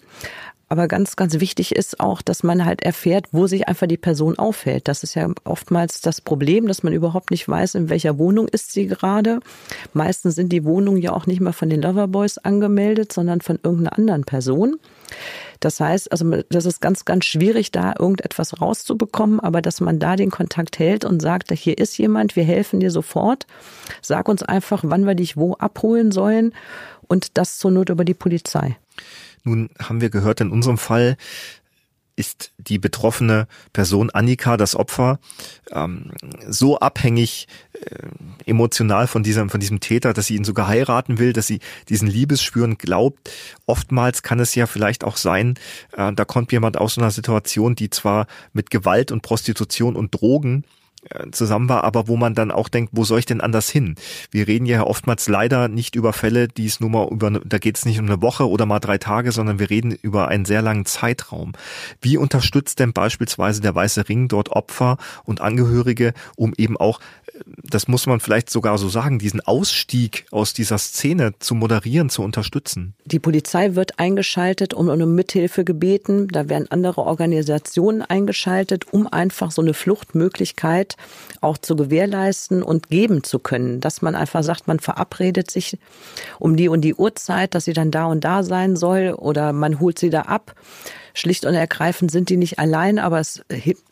Aber ganz, ganz wichtig ist auch, dass man halt erfährt, wo sich einfach die Person aufhält. Das ist ja oftmals das Problem, dass man überhaupt nicht weiß, in welcher Wohnung ist sie gerade. Meistens sind die Wohnungen ja auch nicht mal von den Loverboys angemeldet, sondern von irgendeiner anderen Person. Das heißt, also das ist ganz, ganz schwierig, da irgendetwas rauszubekommen, aber dass man da den Kontakt hält und sagt, hier ist jemand, wir helfen dir sofort. Sag uns einfach, wann wir dich wo abholen sollen und das zur Not über die Polizei. Nun haben wir gehört, in unserem Fall ist die betroffene Person Annika, das Opfer, ähm, so abhängig äh, emotional von diesem, von diesem Täter, dass sie ihn sogar heiraten will, dass sie diesen Liebesspüren glaubt. Oftmals kann es ja vielleicht auch sein, äh, da kommt jemand aus so einer Situation, die zwar mit Gewalt und Prostitution und Drogen zusammen war, aber wo man dann auch denkt, wo soll ich denn anders hin? Wir reden ja oftmals leider nicht über Fälle, die es nur mal über, da geht es nicht um eine Woche oder mal drei Tage, sondern wir reden über einen sehr langen Zeitraum. Wie unterstützt denn beispielsweise der Weiße Ring dort Opfer und Angehörige, um eben auch das muss man vielleicht sogar so sagen, diesen Ausstieg aus dieser Szene zu moderieren, zu unterstützen? Die Polizei wird eingeschaltet und um Mithilfe gebeten. Da werden andere Organisationen eingeschaltet, um einfach so eine Fluchtmöglichkeit auch zu gewährleisten und geben zu können. Dass man einfach sagt, man verabredet sich um die und die Uhrzeit, dass sie dann da und da sein soll oder man holt sie da ab schlicht und ergreifend sind die nicht allein, aber es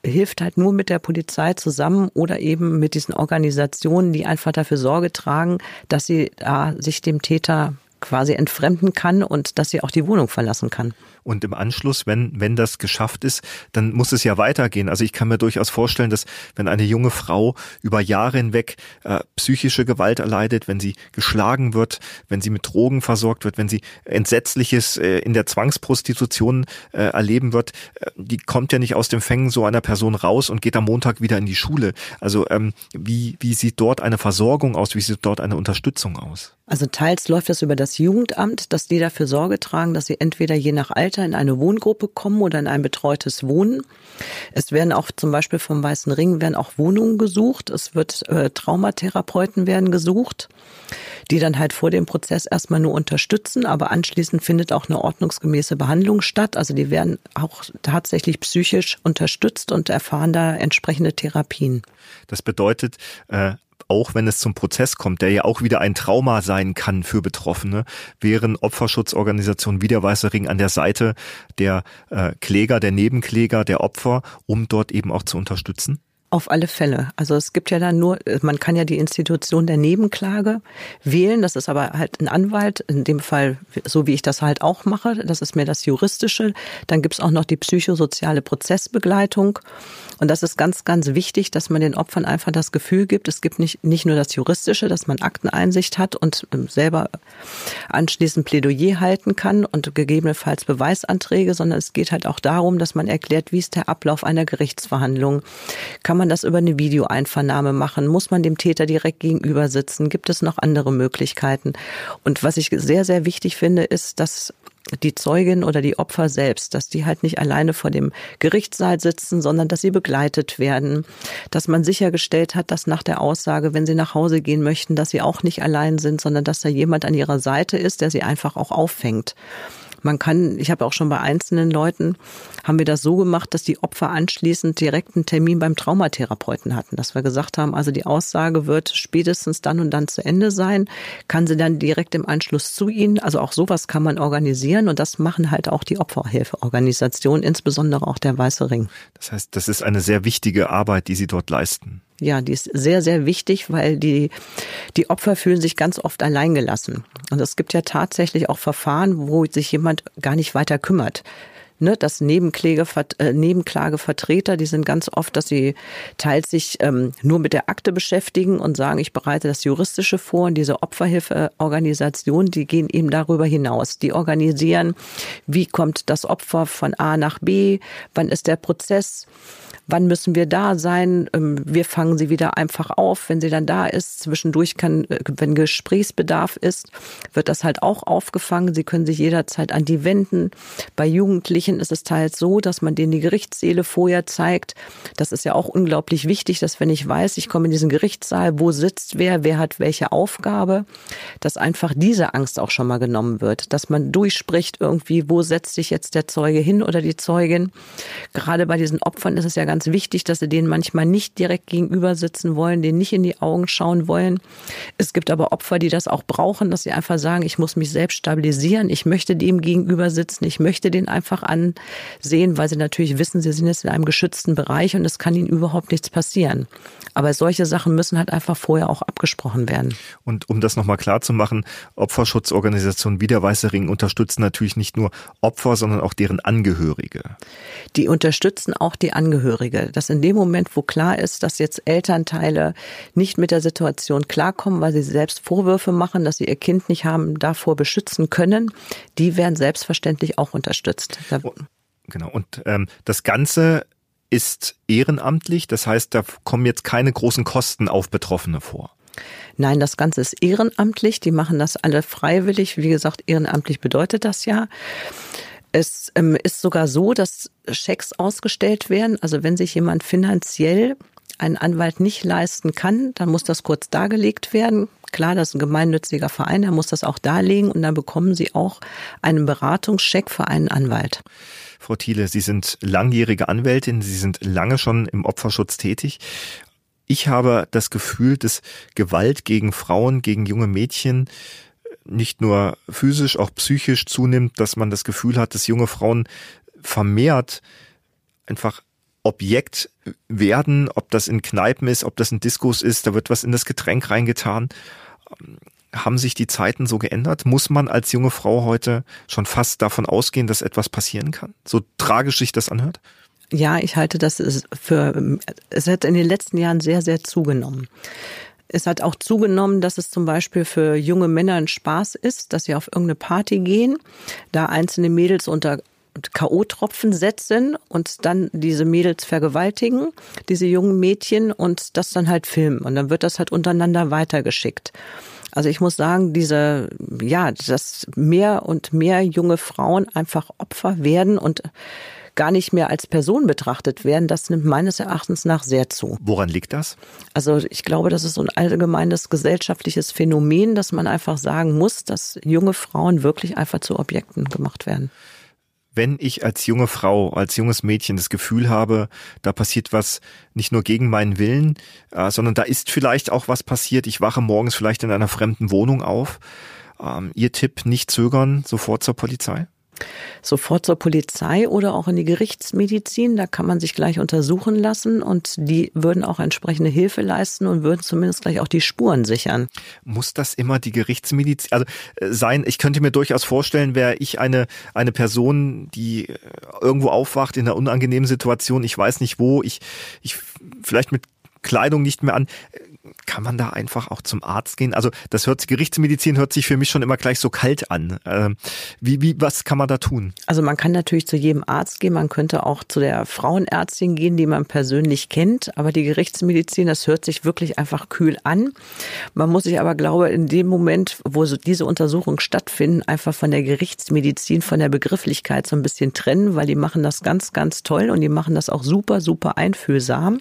hilft halt nur mit der Polizei zusammen oder eben mit diesen Organisationen, die einfach dafür Sorge tragen, dass sie da sich dem Täter quasi entfremden kann und dass sie auch die Wohnung verlassen kann. Und im Anschluss, wenn, wenn das geschafft ist, dann muss es ja weitergehen. Also ich kann mir durchaus vorstellen, dass wenn eine junge Frau über Jahre hinweg äh, psychische Gewalt erleidet, wenn sie geschlagen wird, wenn sie mit Drogen versorgt wird, wenn sie Entsetzliches äh, in der Zwangsprostitution äh, erleben wird, äh, die kommt ja nicht aus dem Fängen so einer Person raus und geht am Montag wieder in die Schule. Also ähm, wie, wie sieht dort eine Versorgung aus? Wie sieht dort eine Unterstützung aus? Also teils läuft das über das Jugendamt, dass die dafür Sorge tragen, dass sie entweder je nach Alter in eine Wohngruppe kommen oder in ein betreutes Wohnen. Es werden auch zum Beispiel vom Weißen Ring werden auch Wohnungen gesucht. Es wird äh, Traumatherapeuten werden gesucht, die dann halt vor dem Prozess erstmal nur unterstützen, aber anschließend findet auch eine ordnungsgemäße Behandlung statt. Also die werden auch tatsächlich psychisch unterstützt und erfahren da entsprechende Therapien. Das bedeutet, äh, auch wenn es zum Prozess kommt, der ja auch wieder ein Trauma sein kann für Betroffene, wären Opferschutzorganisationen wie der Weiße Ring an der Seite der äh, Kläger, der Nebenkläger, der Opfer, um dort eben auch zu unterstützen? Auf alle Fälle. Also es gibt ja dann nur, man kann ja die Institution der Nebenklage wählen. Das ist aber halt ein Anwalt, in dem Fall, so wie ich das halt auch mache. Das ist mir das Juristische. Dann gibt's auch noch die psychosoziale Prozessbegleitung. Und das ist ganz, ganz wichtig, dass man den Opfern einfach das Gefühl gibt, es gibt nicht, nicht nur das Juristische, dass man Akteneinsicht hat und ähm, selber anschließend Plädoyer halten kann und gegebenenfalls Beweisanträge, sondern es geht halt auch darum, dass man erklärt, wie ist der Ablauf einer Gerichtsverhandlung. Kann man das über eine Videoeinvernahme machen? Muss man dem Täter direkt gegenüber sitzen? Gibt es noch andere Möglichkeiten? Und was ich sehr, sehr wichtig finde, ist, dass die Zeugin oder die Opfer selbst, dass die halt nicht alleine vor dem Gerichtssaal sitzen, sondern dass sie begleitet werden, dass man sichergestellt hat, dass nach der Aussage, wenn sie nach Hause gehen möchten, dass sie auch nicht allein sind, sondern dass da jemand an ihrer Seite ist, der sie einfach auch auffängt. Man kann, ich habe auch schon bei einzelnen Leuten, haben wir das so gemacht, dass die Opfer anschließend direkt einen Termin beim Traumatherapeuten hatten, dass wir gesagt haben, also die Aussage wird spätestens dann und dann zu Ende sein, kann sie dann direkt im Anschluss zu ihnen, also auch sowas kann man organisieren und das machen halt auch die Opferhilfeorganisationen, insbesondere auch der Weiße Ring. Das heißt, das ist eine sehr wichtige Arbeit, die Sie dort leisten. Ja, die ist sehr, sehr wichtig, weil die, die Opfer fühlen sich ganz oft alleingelassen. Und es gibt ja tatsächlich auch Verfahren, wo sich jemand gar nicht weiter kümmert. Ne, das äh, Nebenklagevertreter, die sind ganz oft, dass sie teils sich ähm, nur mit der Akte beschäftigen und sagen, ich bereite das Juristische vor. Und diese Opferhilfeorganisationen, die gehen eben darüber hinaus. Die organisieren, wie kommt das Opfer von A nach B, wann ist der Prozess wann müssen wir da sein? Ähm, wir fangen sie wieder einfach auf, wenn sie dann da ist. Zwischendurch kann, äh, wenn Gesprächsbedarf ist, wird das halt auch aufgefangen. Sie können sich jederzeit an die wenden. Bei Jugendlichen ist es teils so, dass man denen die Gerichtssäle vorher zeigt. Das ist ja auch unglaublich wichtig, dass wenn ich weiß, ich komme in diesen Gerichtssaal, wo sitzt wer, wer hat welche Aufgabe, dass einfach diese Angst auch schon mal genommen wird, dass man durchspricht irgendwie, wo setzt sich jetzt der Zeuge hin oder die Zeugin. Gerade bei diesen Opfern ist es ja ganz ganz wichtig, dass sie denen manchmal nicht direkt gegenüber sitzen wollen, denen nicht in die Augen schauen wollen. Es gibt aber Opfer, die das auch brauchen, dass sie einfach sagen, ich muss mich selbst stabilisieren, ich möchte dem gegenüber sitzen, ich möchte den einfach ansehen, weil sie natürlich wissen, sie sind jetzt in einem geschützten Bereich und es kann ihnen überhaupt nichts passieren. Aber solche Sachen müssen halt einfach vorher auch abgesprochen werden. Und um das nochmal klar zu machen, Opferschutzorganisationen wie der Weiße Ring unterstützen natürlich nicht nur Opfer, sondern auch deren Angehörige. Die unterstützen auch die Angehörigen. Angehörige, dass in dem Moment, wo klar ist, dass jetzt Elternteile nicht mit der Situation klarkommen, weil sie selbst Vorwürfe machen, dass sie ihr Kind nicht haben davor beschützen können, die werden selbstverständlich auch unterstützt. Genau. Und ähm, das Ganze ist ehrenamtlich, das heißt, da kommen jetzt keine großen Kosten auf Betroffene vor. Nein, das Ganze ist ehrenamtlich. Die machen das alle freiwillig. Wie gesagt, ehrenamtlich bedeutet das ja. Es ähm, ist sogar so, dass Schecks ausgestellt werden. Also wenn sich jemand finanziell einen Anwalt nicht leisten kann, dann muss das kurz dargelegt werden. Klar, das ist ein gemeinnütziger Verein, der muss das auch darlegen und dann bekommen Sie auch einen Beratungscheck für einen Anwalt. Frau Thiele, Sie sind langjährige Anwältin, Sie sind lange schon im Opferschutz tätig. Ich habe das Gefühl, dass Gewalt gegen Frauen, gegen junge Mädchen nicht nur physisch, auch psychisch zunimmt, dass man das Gefühl hat, dass junge Frauen vermehrt einfach Objekt werden, ob das in Kneipen ist, ob das ein Diskus ist, da wird was in das Getränk reingetan. Haben sich die Zeiten so geändert? Muss man als junge Frau heute schon fast davon ausgehen, dass etwas passieren kann? So tragisch sich das anhört? Ja, ich halte das für, es hat in den letzten Jahren sehr, sehr zugenommen. Es hat auch zugenommen, dass es zum Beispiel für junge Männer ein Spaß ist, dass sie auf irgendeine Party gehen, da einzelne Mädels unter K.O.-Tropfen setzen und dann diese Mädels vergewaltigen, diese jungen Mädchen und das dann halt filmen. Und dann wird das halt untereinander weitergeschickt. Also ich muss sagen, diese, ja, dass mehr und mehr junge Frauen einfach Opfer werden und gar nicht mehr als Person betrachtet werden, das nimmt meines Erachtens nach sehr zu. Woran liegt das? Also ich glaube, das ist so ein allgemeines gesellschaftliches Phänomen, dass man einfach sagen muss, dass junge Frauen wirklich einfach zu Objekten gemacht werden. wenn ich als junge Frau, als junges Mädchen das Gefühl habe, da passiert was nicht nur gegen meinen Willen, äh, sondern da ist vielleicht auch was passiert. Ich wache morgens vielleicht in einer fremden Wohnung auf. Ähm, Ihr Tipp, nicht zögern, sofort zur Polizei? Sofort zur Polizei oder auch in die Gerichtsmedizin. Da kann man sich gleich untersuchen lassen und die würden auch entsprechende Hilfe leisten und würden zumindest gleich auch die Spuren sichern. Muss das immer die Gerichtsmedizin also äh, sein? Ich könnte mir durchaus vorstellen, wäre ich eine eine Person, die äh, irgendwo aufwacht in einer unangenehmen Situation, ich weiß nicht wo, ich ich vielleicht mit Kleidung nicht mehr an kann man da einfach auch zum Arzt gehen? Also das hört Gerichtsmedizin hört sich für mich schon immer gleich so kalt an. Ähm, wie, wie, was kann man da tun? Also man kann natürlich zu jedem Arzt gehen, man könnte auch zu der Frauenärztin gehen, die man persönlich kennt, aber die Gerichtsmedizin, das hört sich wirklich einfach kühl an. Man muss sich aber, glaube in dem Moment, wo so diese Untersuchungen stattfinden, einfach von der Gerichtsmedizin, von der Begrifflichkeit so ein bisschen trennen, weil die machen das ganz, ganz toll und die machen das auch super, super einfühlsam.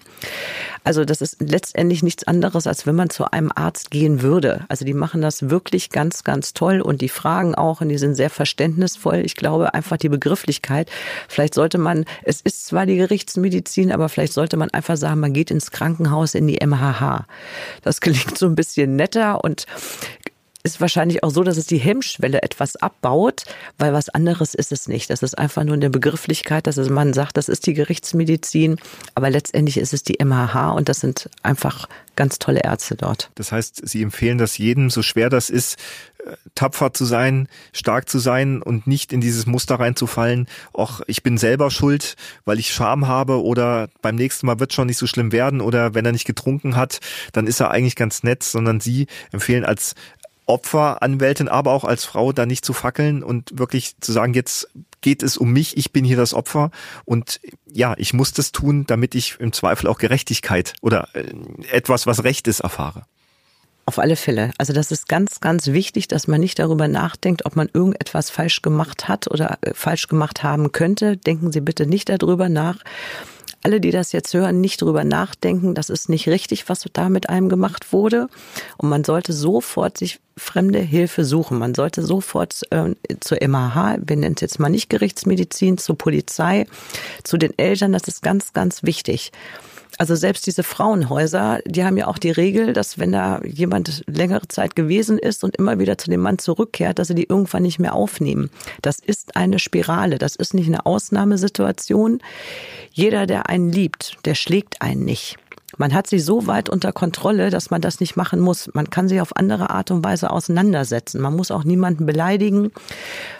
Also das ist letztendlich nichts anderes, als wenn man zu einem Arzt gehen würde. Also die machen das wirklich ganz, ganz toll und die fragen auch und die sind sehr verständnisvoll. Ich glaube einfach die Begrifflichkeit. Vielleicht sollte man, es ist zwar die Gerichtsmedizin, aber vielleicht sollte man einfach sagen, man geht ins Krankenhaus in die MHH. Das klingt so ein bisschen netter und ist wahrscheinlich auch so, dass es die Hemmschwelle etwas abbaut, weil was anderes ist es nicht. Das ist einfach nur eine Begrifflichkeit, dass man sagt, das ist die Gerichtsmedizin, aber letztendlich ist es die MHH und das sind einfach ganz tolle Ärzte dort. Das heißt, Sie empfehlen das jedem, so schwer das ist, äh, tapfer zu sein, stark zu sein und nicht in dieses Muster reinzufallen, auch ich bin selber schuld, weil ich Scham habe oder beim nächsten Mal wird schon nicht so schlimm werden oder wenn er nicht getrunken hat, dann ist er eigentlich ganz nett, sondern Sie empfehlen als Opferanwältin, aber auch als Frau da nicht zu fackeln und wirklich zu sagen, jetzt geht es um mich, ich bin hier das Opfer und ja, ich muss das tun, damit ich im Zweifel auch Gerechtigkeit oder äh, etwas, was Recht ist, erfahre. Auf alle Fälle. Also das ist ganz, ganz wichtig, dass man nicht darüber nachdenkt, ob man irgendetwas falsch gemacht hat oder äh, falsch gemacht haben könnte. Denken Sie bitte nicht darüber nach, alle, die das jetzt hören, nicht drüber nachdenken, das ist nicht richtig, was da mit einem gemacht wurde. Und man sollte sofort sich fremde Hilfe suchen. Man sollte sofort äh, zur MAH, wir nennen es jetzt mal nicht Gerichtsmedizin, zur Polizei, zu den Eltern, das ist ganz, ganz wichtig. Also selbst diese Frauenhäuser, die haben ja auch die Regel, dass wenn da jemand längere Zeit gewesen ist und immer wieder zu dem Mann zurückkehrt, dass sie die irgendwann nicht mehr aufnehmen. Das ist eine Spirale, das ist nicht eine Ausnahmesituation. Jeder, der einen liebt, der schlägt einen nicht. Man hat sie so weit unter Kontrolle, dass man das nicht machen muss. Man kann sie auf andere Art und Weise auseinandersetzen. Man muss auch niemanden beleidigen.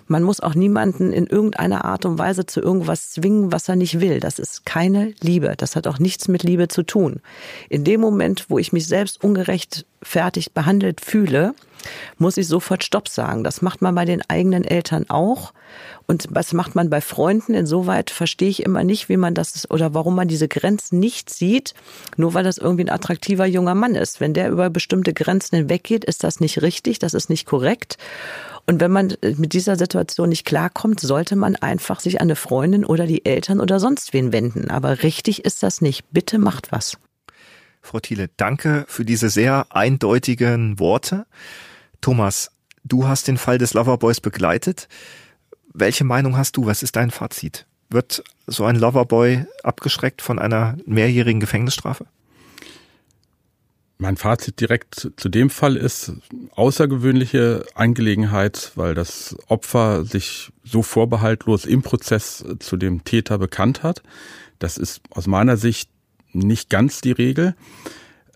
Man muss auch niemanden in irgendeiner Art und Weise zu irgendwas zwingen, was er nicht will. Das ist keine Liebe. Das hat auch nichts mit Liebe zu tun. In dem Moment, wo ich mich selbst ungerecht fertig behandelt fühle, muss ich sofort Stopp sagen. Das macht man bei den eigenen Eltern auch. Und was macht man bei Freunden? Insoweit verstehe ich immer nicht, wie man das oder warum man diese Grenzen nicht sieht, nur weil das irgendwie ein attraktiver junger Mann ist. Wenn der über bestimmte Grenzen hinweggeht, ist das nicht richtig, das ist nicht korrekt. Und wenn man mit dieser Situation nicht klarkommt, sollte man einfach sich an eine Freundin oder die Eltern oder sonst wen wenden. Aber richtig ist das nicht. Bitte macht was. Frau Thiele, danke für diese sehr eindeutigen Worte. Thomas, du hast den Fall des Loverboys begleitet. Welche Meinung hast du? Was ist dein Fazit? Wird so ein Loverboy abgeschreckt von einer mehrjährigen Gefängnisstrafe? Mein Fazit direkt zu dem Fall ist außergewöhnliche Angelegenheit, weil das Opfer sich so vorbehaltlos im Prozess zu dem Täter bekannt hat. Das ist aus meiner Sicht nicht ganz die Regel.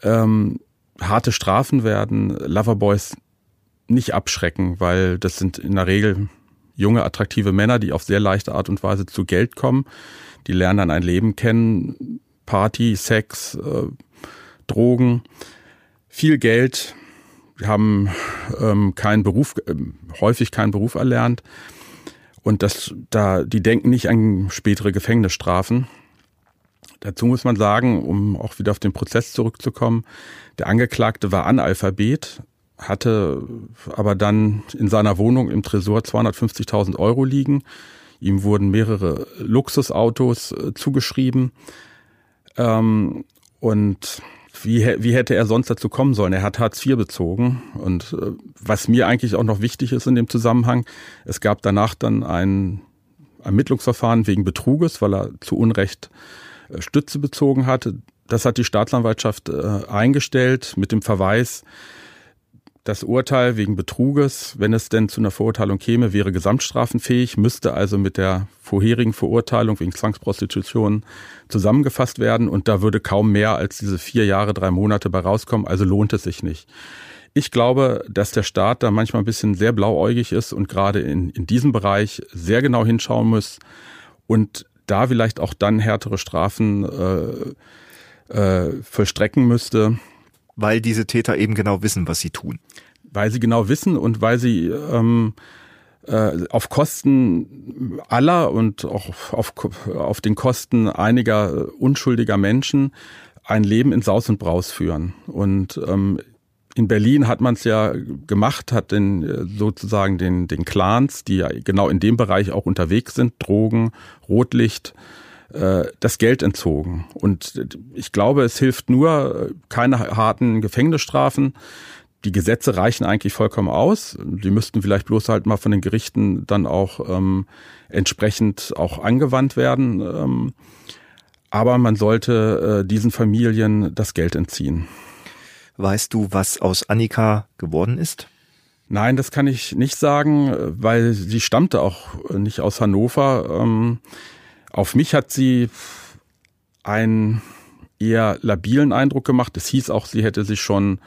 Ähm, harte Strafen werden Loverboys nicht abschrecken, weil das sind in der Regel junge, attraktive Männer, die auf sehr leichte Art und Weise zu Geld kommen. Die lernen dann ein Leben kennen, Party, Sex, äh, Drogen, viel Geld, haben ähm, keinen Beruf, äh, häufig keinen Beruf erlernt. Und das, da, die denken nicht an spätere Gefängnisstrafen. Dazu muss man sagen, um auch wieder auf den Prozess zurückzukommen, der Angeklagte war Analphabet, hatte aber dann in seiner Wohnung im Tresor 250.000 Euro liegen. Ihm wurden mehrere Luxusautos äh, zugeschrieben. Ähm, und wie, wie hätte er sonst dazu kommen sollen? Er hat Hartz IV bezogen. Und äh, was mir eigentlich auch noch wichtig ist in dem Zusammenhang, es gab danach dann einen Ermittlungsverfahren wegen Betruges, weil er zu Unrecht äh, Stütze bezogen hatte. Das hat die Staatsanwaltschaft äh, eingestellt mit dem Verweis, das Urteil wegen Betruges, wenn es denn zu einer Verurteilung käme, wäre gesamtstrafenfähig, müsste also mit der vorherigen Verurteilung wegen Zwangsprostitution zusammengefasst werden und da würde kaum mehr als diese vier Jahre, drei Monate bei rauskommen, also lohnt es sich nicht. Ich glaube, dass der Staat da manchmal ein bisschen sehr blauäugig ist und gerade in, in diesem Bereich sehr genau hinschauen muss und da vielleicht auch dann härtere Strafen äh, äh, vollstrecken müsste weil diese Täter eben genau wissen, was sie tun. Weil sie genau wissen und weil sie ähm, äh, auf Kosten aller und auch auf, auf den Kosten einiger unschuldiger Menschen ein Leben in Saus und Braus führen. Und ähm, in Berlin hat man es ja gemacht, hat den, sozusagen den, den Clans, die ja genau in dem Bereich auch unterwegs sind, Drogen, Rotlicht, äh, das Geld entzogen. Und ich glaube, es hilft nur keine harten Gefängnisstrafen. Die Gesetze reichen eigentlich vollkommen aus. Die müssten vielleicht bloß halt mal von den Gerichten dann auch ähm, entsprechend auch angewandt werden. Ähm, aber man sollte äh, diesen Familien das Geld entziehen. Weißt du, was aus Annika geworden ist? Nein, das kann ich nicht sagen, weil sie stammte auch nicht aus Hannover. Ähm, auf mich hat sie einen eher labilen Eindruck gemacht. Es hieß auch, sie hätte sich schon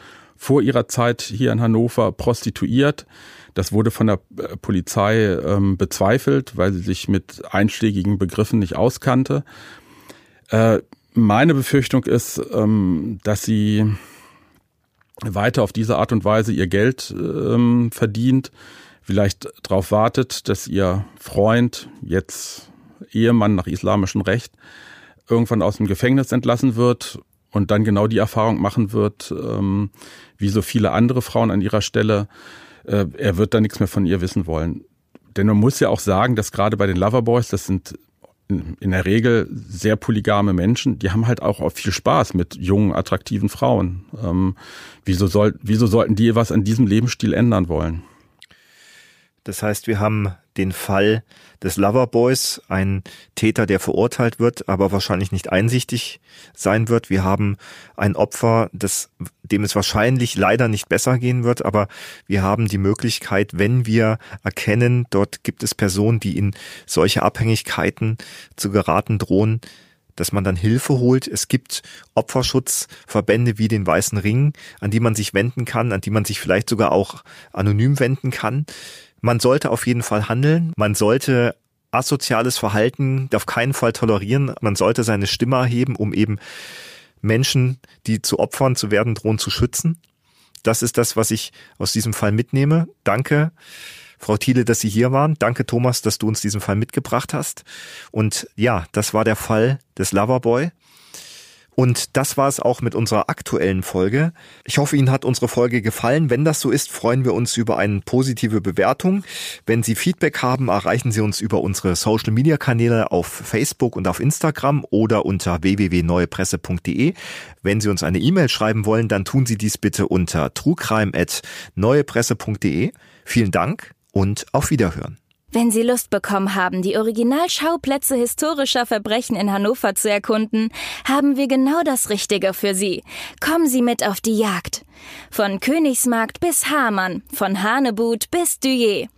vor ihrer Zeit hier in Hannover prostituiert. Das wurde von der äh, Polizei ähm, bezweifelt, weil sie sich mit einschlägigen Begriffen nicht auskannte. Äh, meine Befürchtung ist, ähm, dass sie weiter auf diese Art und Weise ihr Geld ähm, verdient, vielleicht darauf wartet, dass ihr Freund jetzt Ehemann nach islamischem Recht irgendwann aus dem Gefängnis entlassen wird und dann genau die Erfahrung machen wird, ähm, wie so viele andere Frauen an ihrer Stelle, äh, er wird da nichts mehr von ihr wissen wollen. Denn man muss ja auch sagen, dass gerade bei den Loverboys, das sind in, der Regel sehr polygame Menschen, die haben halt auch viel Spaß mit jungen, attraktiven Frauen. Ähm, wieso, soll, wieso sollten die was an diesem Lebensstil ändern wollen? Das heißt, wir haben den Fall des Loverboys, ein Täter, der verurteilt wird, aber wahrscheinlich nicht einsichtig sein wird. Wir haben ein Opfer, das, dem es wahrscheinlich leider nicht besser gehen wird, aber wir haben die Möglichkeit, wenn wir erkennen, dort gibt es Personen, die in solche Abhängigkeiten zu geraten drohen, dass man dann Hilfe holt. Es gibt Opferschutzverbände wie den Weißen Ring, an die man sich wenden kann, an die man sich vielleicht sogar auch anonym wenden kann. Man sollte auf jeden Fall handeln. Man sollte asoziales Verhalten auf keinen Fall tolerieren. Man sollte seine Stimme erheben, um eben Menschen, die zu Opfern zu werden drohen, zu schützen. Das ist das, was ich aus diesem Fall mitnehme. Danke, Frau Thiele, dass Sie hier waren. Danke, Thomas, dass du uns diesen Fall mitgebracht hast. Und ja, das war der Fall des Loverboy. Und das war es auch mit unserer aktuellen Folge. Ich hoffe, Ihnen hat unsere Folge gefallen. Wenn das so ist, freuen wir uns über eine positive Bewertung. Wenn Sie Feedback haben, erreichen Sie uns über unsere Social Media Kanäle auf Facebook und auf Instagram oder unter www.neuepresse.de. Wenn Sie uns eine E-Mail schreiben wollen, dann tun Sie dies bitte unter trugreim.neuepresse.de. Vielen Dank und auf Wiederhören. Wenn Sie Lust bekommen haben, die Originalschauplätze historischer Verbrechen in Hannover zu erkunden, haben wir genau das Richtige für Sie. Kommen Sie mit auf die Jagd. Von Königsmarkt bis Hamann, von Hanebut bis Duyer.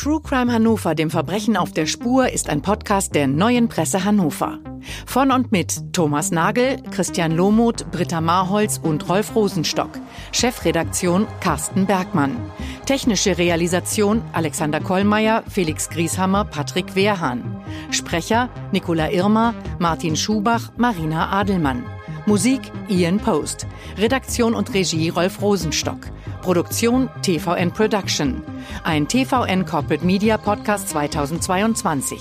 True Crime Hannover, dem Verbrechen auf der Spur, ist ein Podcast der Neuen Presse Hannover. Von und mit Thomas Nagel, Christian Lohmuth, Britta Marholz und Rolf Rosenstock. Chefredaktion Carsten Bergmann. Technische Realisation Alexander Kollmeier, Felix Grieshammer, Patrick Wehrhahn. Sprecher Nicola Irmer, Martin Schubach, Marina Adelmann. Musik Ian Post. Redaktion und Regie Rolf Rosenstock. Produktion TVN Production. Ein TVN Corporate Media Podcast 2022.